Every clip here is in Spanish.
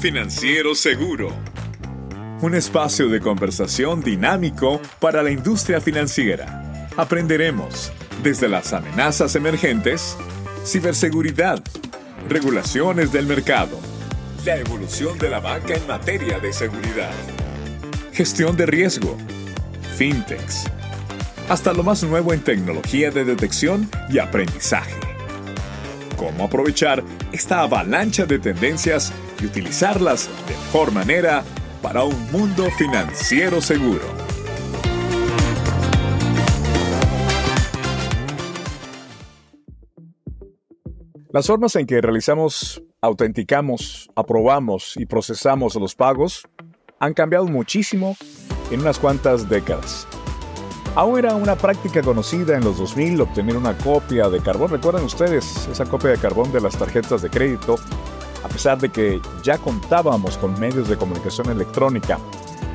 Financiero Seguro. Un espacio de conversación dinámico para la industria financiera. Aprenderemos desde las amenazas emergentes, ciberseguridad, regulaciones del mercado, la evolución de la banca en materia de seguridad, gestión de riesgo, fintechs, hasta lo más nuevo en tecnología de detección y aprendizaje. Cómo aprovechar esta avalancha de tendencias y utilizarlas de mejor manera para un mundo financiero seguro. Las formas en que realizamos, autenticamos, aprobamos y procesamos los pagos han cambiado muchísimo en unas cuantas décadas. Aún era una práctica conocida en los 2000 obtener una copia de carbón. ¿Recuerdan ustedes esa copia de carbón de las tarjetas de crédito? A pesar de que ya contábamos con medios de comunicación electrónica.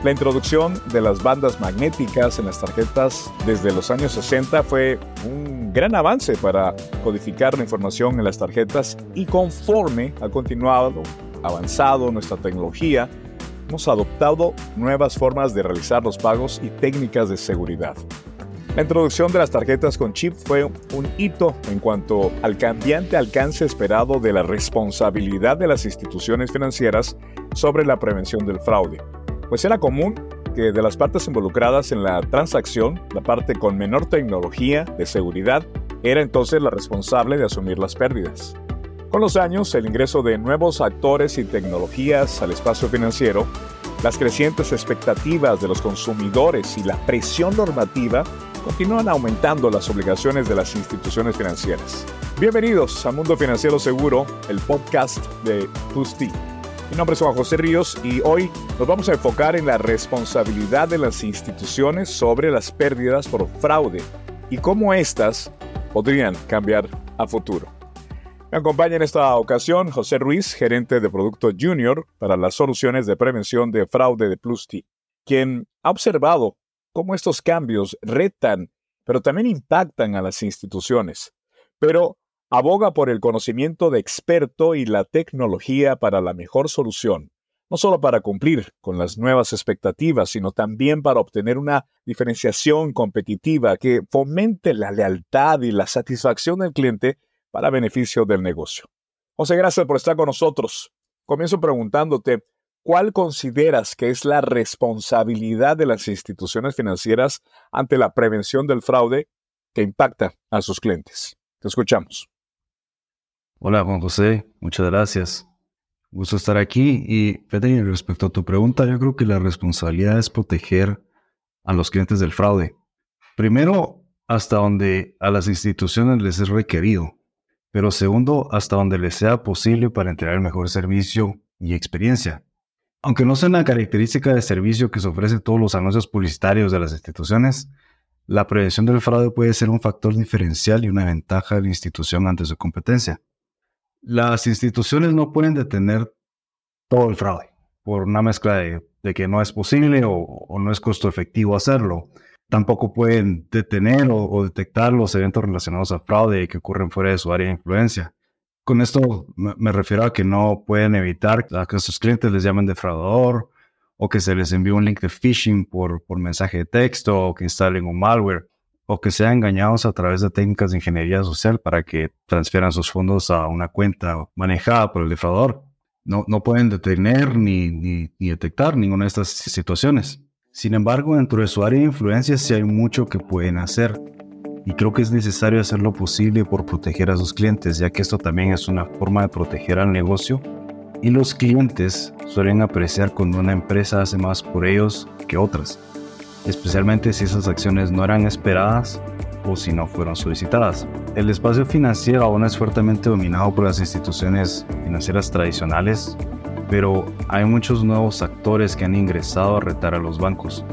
La introducción de las bandas magnéticas en las tarjetas desde los años 60 fue un gran avance para codificar la información en las tarjetas y conforme ha continuado avanzado nuestra tecnología, hemos adoptado nuevas formas de realizar los pagos y técnicas de seguridad. La introducción de las tarjetas con chip fue un hito en cuanto al cambiante alcance esperado de la responsabilidad de las instituciones financieras sobre la prevención del fraude, pues era común que de las partes involucradas en la transacción, la parte con menor tecnología de seguridad era entonces la responsable de asumir las pérdidas. Con los años, el ingreso de nuevos actores y tecnologías al espacio financiero, las crecientes expectativas de los consumidores y la presión normativa continúan aumentando las obligaciones de las instituciones financieras. Bienvenidos a Mundo Financiero Seguro, el podcast de Plus Mi nombre es Juan José Ríos y hoy nos vamos a enfocar en la responsabilidad de las instituciones sobre las pérdidas por fraude y cómo éstas podrían cambiar a futuro. Me acompaña en esta ocasión José Ruiz, gerente de Producto Junior para las soluciones de prevención de fraude de Plus T, quien ha observado cómo estos cambios retan, pero también impactan a las instituciones, pero aboga por el conocimiento de experto y la tecnología para la mejor solución, no solo para cumplir con las nuevas expectativas, sino también para obtener una diferenciación competitiva que fomente la lealtad y la satisfacción del cliente para beneficio del negocio. José, gracias por estar con nosotros. Comienzo preguntándote, ¿cuál consideras que es la responsabilidad de las instituciones financieras ante la prevención del fraude que impacta a sus clientes? Te escuchamos. Hola Juan José, muchas gracias. Gusto estar aquí y respecto a tu pregunta, yo creo que la responsabilidad es proteger a los clientes del fraude. Primero, hasta donde a las instituciones les es requerido pero segundo, hasta donde les sea posible para entregar el mejor servicio y experiencia. Aunque no sea una característica de servicio que se ofrece todos los anuncios publicitarios de las instituciones, la prevención del fraude puede ser un factor diferencial y una ventaja de la institución ante su competencia. Las instituciones no pueden detener todo el fraude por una mezcla de, que no es posible o no es costo efectivo hacerlo tampoco pueden detener o, detectar los eventos relacionados a fraude que ocurren fuera de su área de influencia. Con esto me, refiero a que no pueden evitar que sus clientes les llamen defraudador o que se les envíe un link de phishing por, mensaje de texto o que instalen un malware o que sean engañados a través de técnicas de ingeniería social para que transfieran sus fondos a una cuenta manejada por el defraudador. No, no pueden detener ni detectar ninguna de estas situaciones. Sin embargo, dentro de su área de influencia sí hay mucho que pueden hacer. Y creo que es necesario hacer lo posible por proteger a sus clientes, ya que esto también es una forma de proteger al negocio. Y los clientes suelen apreciar cuando una empresa hace más por ellos que otras, especialmente si esas acciones no eran esperadas o si no fueron solicitadas. El espacio financiero aún es fuertemente dominado por las instituciones financieras tradicionales pero hay muchos nuevos actores que han ingresado a retar a los bancos.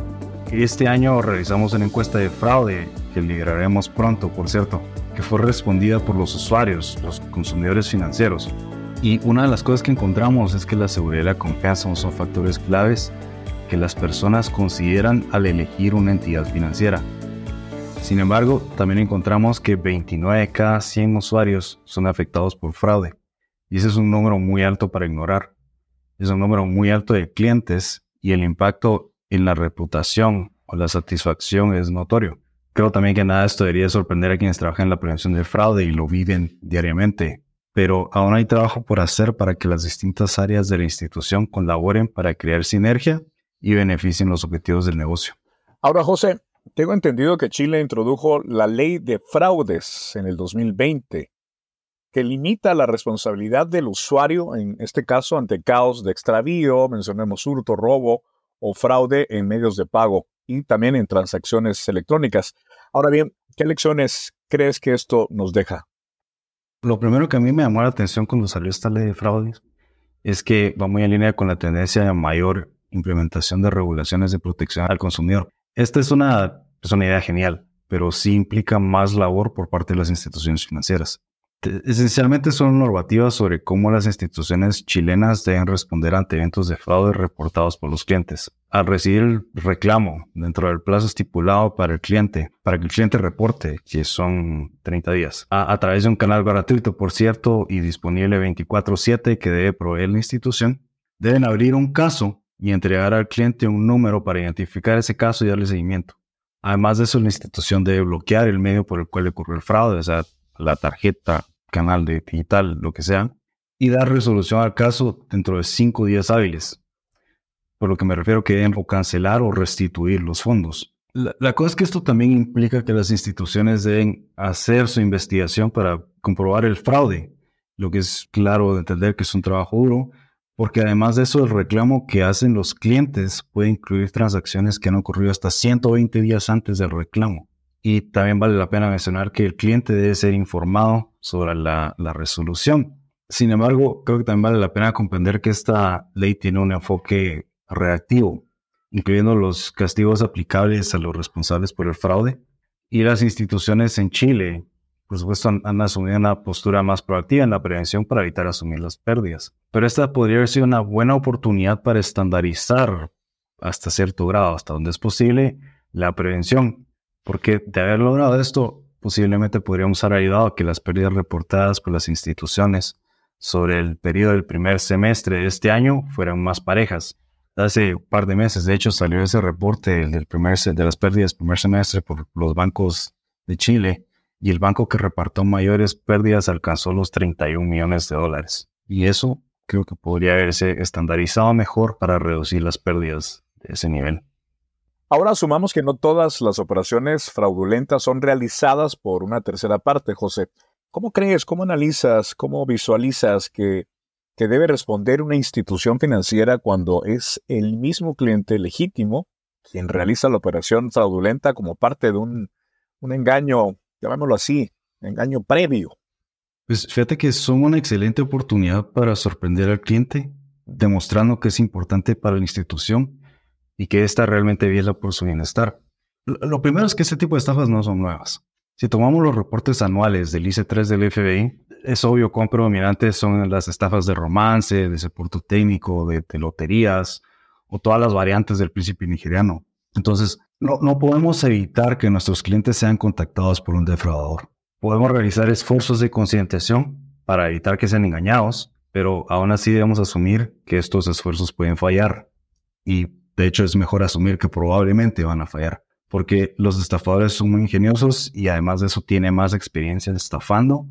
Este año realizamos una encuesta de fraude que liberaremos pronto, por cierto, que fue respondida por los usuarios, los consumidores financieros. Y una de las cosas que encontramos es que la seguridad y la confianza son factores claves que las personas consideran al elegir una entidad financiera. Sin embargo, también encontramos que 29 de cada 100 usuarios son afectados por fraude, y ese es un número muy alto para ignorar. Es un número muy alto de clientes y el impacto en la reputación o la satisfacción es notorio. Creo también que nada de esto debería sorprender a quienes trabajan en la prevención del fraude y lo viven diariamente, pero aún hay trabajo por hacer para que las distintas áreas de la institución colaboren para crear sinergia y beneficien los objetivos del negocio. Ahora, José, tengo entendido que Chile introdujo la ley de fraudes en el 2020, que limita la responsabilidad del usuario, en este caso ante caos de extravío, mencionemos hurto, robo o fraude en medios de pago y también en transacciones electrónicas. Ahora bien, ¿qué lecciones crees que esto nos deja? Lo primero que a mí me llamó la atención cuando salió esta ley de fraudes es que va muy en línea con la tendencia a mayor implementación de regulaciones de protección al consumidor. Esta es es una idea genial, pero sí implica más labor por parte de las instituciones financieras. Esencialmente son normativas sobre cómo las instituciones chilenas deben responder ante eventos de fraude reportados por los clientes. Al recibir el reclamo dentro del plazo estipulado para el cliente, para que el cliente reporte, que son 30 días, a, a través de un canal gratuito, por cierto, y disponible 24/7 que debe proveer la institución, deben abrir un caso y entregar al cliente un número para identificar ese caso y darle seguimiento. Además de eso, la institución debe bloquear el medio por el cual ocurrió el fraude, o sea, la tarjeta, canal de digital, lo que sea, y dar resolución al caso dentro de cinco días hábiles. Por lo que me refiero que deben cancelar o restituir los fondos. La, la, cosa es que esto también implica que las instituciones deben hacer su investigación para comprobar el fraude, lo que es claro de entender que es un trabajo duro, porque además de eso el reclamo que hacen los clientes puede incluir transacciones que han ocurrido hasta 120 días antes del reclamo. Y también vale la pena mencionar que el cliente debe ser informado sobre la, la, resolución. Sin embargo, creo que también vale la pena comprender que esta ley tiene un enfoque reactivo, incluyendo los castigos aplicables a los responsables por el fraude. Y las instituciones en Chile, por supuesto, han, han asumido una postura más proactiva en la prevención para evitar asumir las pérdidas. Pero esta podría haber sido una buena oportunidad para estandarizar hasta cierto grado, hasta donde es posible, la prevención porque de haber logrado esto, posiblemente podríamos haber ayudado a que las pérdidas reportadas por las instituciones sobre el periodo del primer semestre de este año fueran más parejas. Hace un par de meses, de hecho, salió ese reporte del primer, de las pérdidas del primer semestre por los bancos de Chile y el banco que repartió mayores pérdidas alcanzó los 31 millones de dólares. Y eso creo que podría haberse estandarizado mejor para reducir las pérdidas de ese nivel. Ahora asumamos que no todas las operaciones fraudulentas son realizadas por una tercera parte, José. ¿Cómo crees, cómo analizas, cómo visualizas que, que debe responder una institución financiera cuando es el mismo cliente legítimo quien realiza la operación fraudulenta como parte de un, un engaño, llamémoslo así, engaño previo? Pues fíjate que son una excelente oportunidad para sorprender al cliente, demostrando que es importante para la institución y que ésta realmente viela por su bienestar. Lo primero es que este tipo de estafas no son nuevas. Si tomamos los reportes anuales del IC3 del FBI, es obvio cuán predominantes son las estafas de romance, de soporte técnico, de, de, loterías o todas las variantes del príncipe nigeriano. Entonces, no, no podemos evitar que nuestros clientes sean contactados por un defraudador. Podemos realizar esfuerzos de concientización para evitar que sean engañados, pero aún así debemos asumir que estos esfuerzos pueden fallar. Y de hecho, es mejor asumir que probablemente van a fallar, porque los estafadores son muy ingeniosos y además de eso tiene más experiencia estafando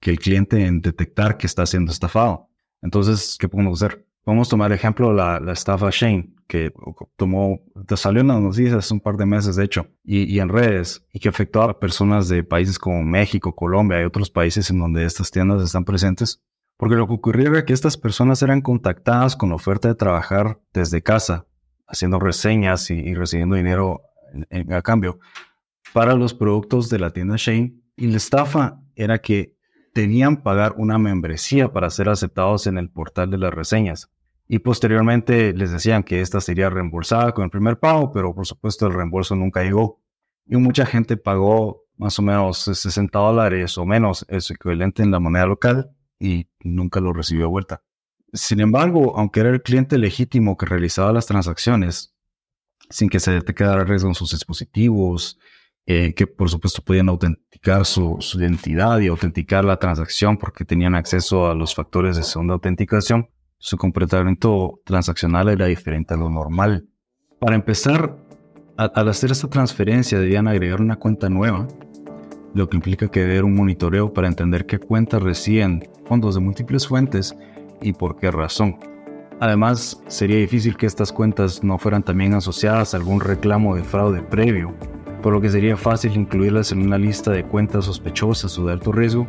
que el cliente en detectar que está siendo estafado. Entonces, ¿qué podemos hacer? Podemos tomar ejemplo la, la estafa Shane, que tomó, salió en las noticias hace un par de meses, de hecho, y, y, en redes, y que afectó a personas de países como México, Colombia y otros países en donde estas tiendas están presentes. Porque lo que ocurrió era que estas personas eran contactadas con la oferta de trabajar desde casa haciendo reseñas y, recibiendo dinero a cambio para los productos de la tienda Shane. Y la estafa era que tenían pagar una membresía para ser aceptados en el portal de las reseñas. Y posteriormente les decían que esta sería reembolsada con el primer pago, pero por supuesto el reembolso nunca llegó. Y mucha gente pagó más o menos 60 dólares o menos, es equivalente en la moneda local, y nunca lo recibió de vuelta. Sin embargo, aunque era el cliente legítimo que realizaba las transacciones, sin que se detectara riesgo en sus dispositivos, eh, que por supuesto podían autenticar su, su, identidad y autenticar la transacción porque tenían acceso a los factores de segunda autenticación, su comportamiento transaccional era diferente a lo normal. Para empezar, al hacer esta transferencia debían agregar una cuenta nueva, lo que implica que debe haber un monitoreo para entender qué cuentas reciben fondos de múltiples fuentes y por qué razón. Además, sería difícil que estas cuentas no fueran también asociadas a algún reclamo de fraude previo, por lo que sería fácil incluirlas en una lista de cuentas sospechosas o de alto riesgo.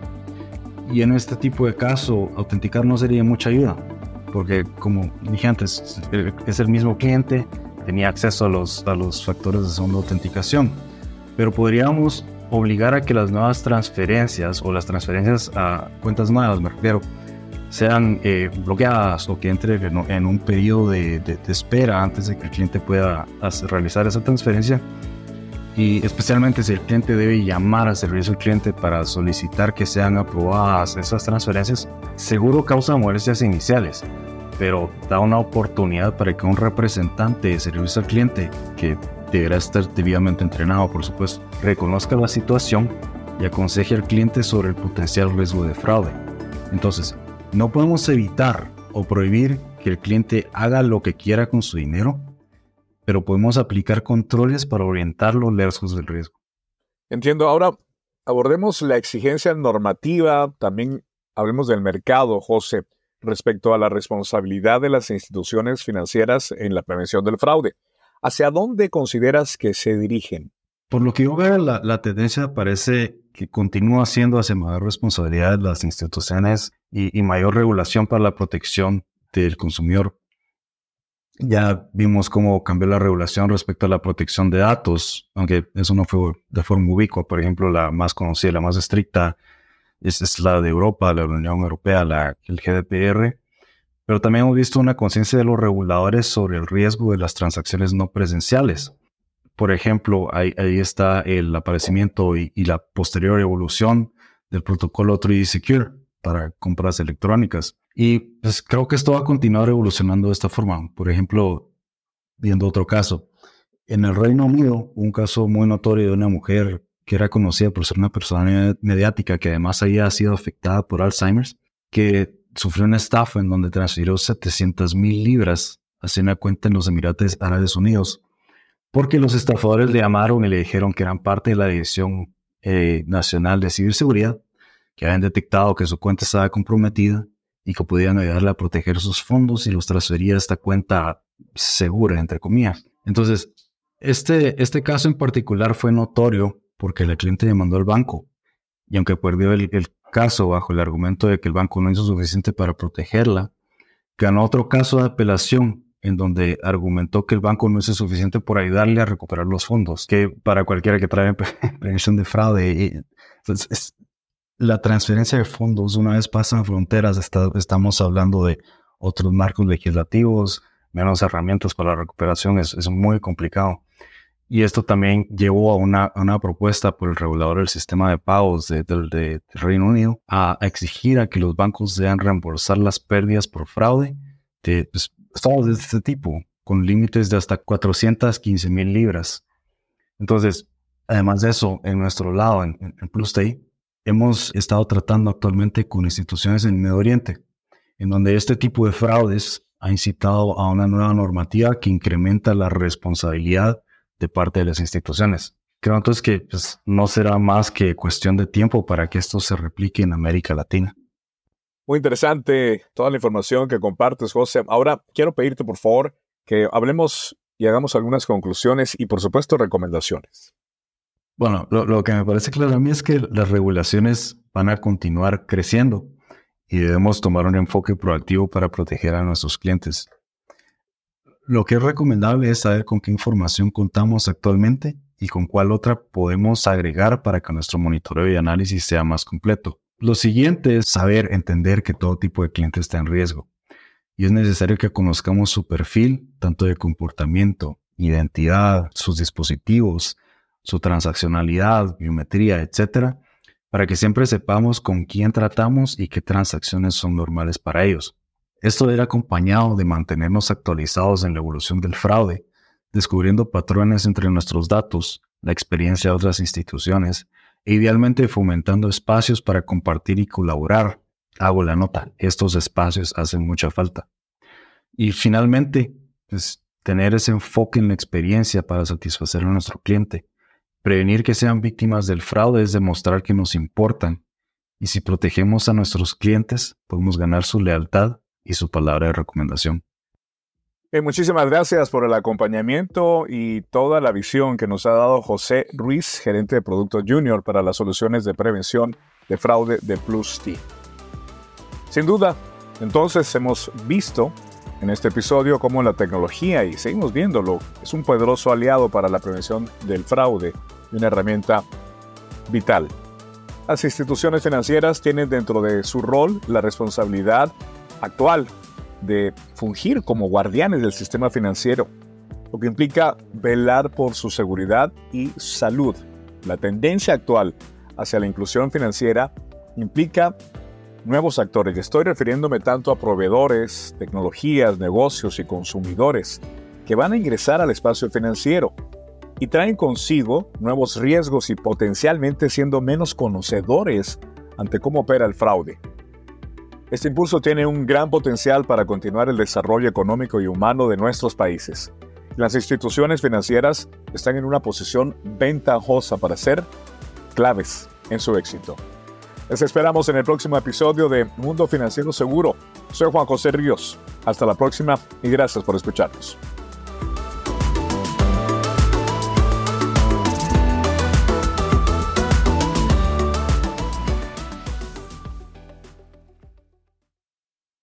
Y en este tipo de caso, autenticar no sería mucha ayuda, porque como dije antes, es el mismo cliente, tenía acceso a los, a los factores de segunda autenticación. Pero podríamos obligar a que las nuevas transferencias o las transferencias a cuentas nuevas, me refiero, sean eh, bloqueadas o que entre en, un periodo de, espera antes de que el cliente pueda realizar esa transferencia. Y especialmente si el cliente debe llamar al servicio al cliente para solicitar que sean aprobadas esas transferencias, seguro causa molestias iniciales pero da una oportunidad para que un representante de servicio al cliente, que deberá estar debidamente entrenado, por supuesto, reconozca la situación y aconseje al cliente sobre el potencial riesgo de fraude. Entonces, no podemos evitar o prohibir que el cliente haga lo que quiera con su dinero, pero podemos aplicar controles para orientarlo lejos del riesgo. Entiendo. Ahora abordemos la exigencia normativa, también hablemos del mercado, José respecto a la responsabilidad de las instituciones financieras en la prevención del fraude. ¿Hacia dónde consideras que se dirigen? Por lo que yo veo, la, tendencia parece que continúa siendo hacia mayor responsabilidad de las instituciones y, y mayor regulación para la protección del consumidor. Ya vimos cómo cambió la regulación respecto a la protección de datos, aunque eso no fue de forma ubicua. Por ejemplo, la más conocida, la más estricta, es, la de Europa, la Unión Europea, la, el GDPR, pero también hemos visto una conciencia de los reguladores sobre el riesgo de las transacciones no presenciales. Por ejemplo, ahí, está el aparecimiento y, la posterior evolución del protocolo 3D Secure para compras electrónicas. Y pues, creo que esto va a continuar evolucionando de esta forma. Por ejemplo, viendo otro caso, en el Reino Unido, un caso muy notorio de una mujer que era conocida por ser una persona mediática que además había sido afectada por Alzheimer's, que sufrió una estafa en donde transfirió 700 mil libras hacia una cuenta en los Emiratos Árabes Unidos, porque los estafadores le llamaron y le dijeron que eran parte de la Dirección eh, Nacional de Ciberseguridad, que habían detectado que su cuenta estaba comprometida y que podían ayudarle a proteger sus fondos y los transfería a esta cuenta segura, entre comillas. Entonces, este, este caso en particular fue notorio porque el cliente demandó al banco. Y aunque perdió el, caso bajo el argumento de que el banco no hizo suficiente para protegerla, ganó otro caso de apelación en donde argumentó que el banco no hizo suficiente por ayudarle a recuperar los fondos, que para cualquiera que trae prevención de fraude, es, la transferencia de fondos una vez pasan fronteras, estamos hablando de otros marcos legislativos, menos herramientas para la recuperación, es muy complicado. Y esto también llevó a una, propuesta por el regulador del sistema de pagos del Reino Unido a, exigir a que los bancos deban reembolsar las pérdidas por fraude de pues, estados de este tipo, con límites de hasta 415 mil libras. Entonces, además de eso, en nuestro lado, en, en PlusTay, hemos estado tratando actualmente con instituciones en el Medio Oriente, en donde este tipo de fraudes ha incitado a una nueva normativa que incrementa la responsabilidad de parte de las instituciones. Creo entonces que pues, no será más que cuestión de tiempo para que esto se replique en América Latina. Muy interesante toda la información que compartes, José. Ahora quiero pedirte, por favor, que hablemos y hagamos algunas conclusiones y, por supuesto, recomendaciones. Bueno, lo, que me parece claro a mí es que las regulaciones van a continuar creciendo y debemos tomar un enfoque proactivo para proteger a nuestros clientes. Lo que es recomendable es saber con qué información contamos actualmente y con cuál otra podemos agregar para que nuestro monitoreo y análisis sea más completo. Lo siguiente es saber entender que todo tipo de cliente está en riesgo y es necesario que conozcamos su perfil, tanto de comportamiento, identidad, sus dispositivos, su transaccionalidad, biometría, etc., para que siempre sepamos con quién tratamos y qué transacciones son normales para ellos. Esto era acompañado de mantenernos actualizados en la evolución del fraude, descubriendo patrones entre nuestros datos, la experiencia de otras instituciones idealmente fomentando espacios para compartir y colaborar. Hago la nota, estos espacios hacen mucha falta. Y finalmente, pues, tener ese enfoque en la experiencia para satisfacer a nuestro cliente. Prevenir que sean víctimas del fraude es demostrar que nos importan. Y si protegemos a nuestros clientes, podemos ganar su lealtad y su palabra de recomendación. Muchísimas gracias por el acompañamiento y toda la visión que nos ha dado José Ruiz, gerente de Producto Junior para las soluciones de prevención de fraude de Plus T. Sin duda, entonces hemos visto en este episodio cómo la tecnología, y seguimos viéndolo, es un poderoso aliado para la prevención del fraude y una herramienta vital. Las instituciones financieras tienen dentro de su rol la responsabilidad actual de fungir como guardianes del sistema financiero, lo que implica velar por su seguridad y salud. La tendencia actual hacia la inclusión financiera implica nuevos actores. Estoy refiriéndome tanto a proveedores, tecnologías, negocios y consumidores que van a ingresar al espacio financiero y traen consigo nuevos riesgos y potencialmente siendo menos conocedores ante cómo opera el fraude. Este impulso tiene un gran potencial para continuar el desarrollo económico y humano de nuestros países. Las instituciones financieras están en una posición ventajosa para ser claves en su éxito. Les esperamos en el próximo episodio de Mundo Financiero Seguro. Soy Juan José Ríos. Hasta la próxima y gracias por escucharnos.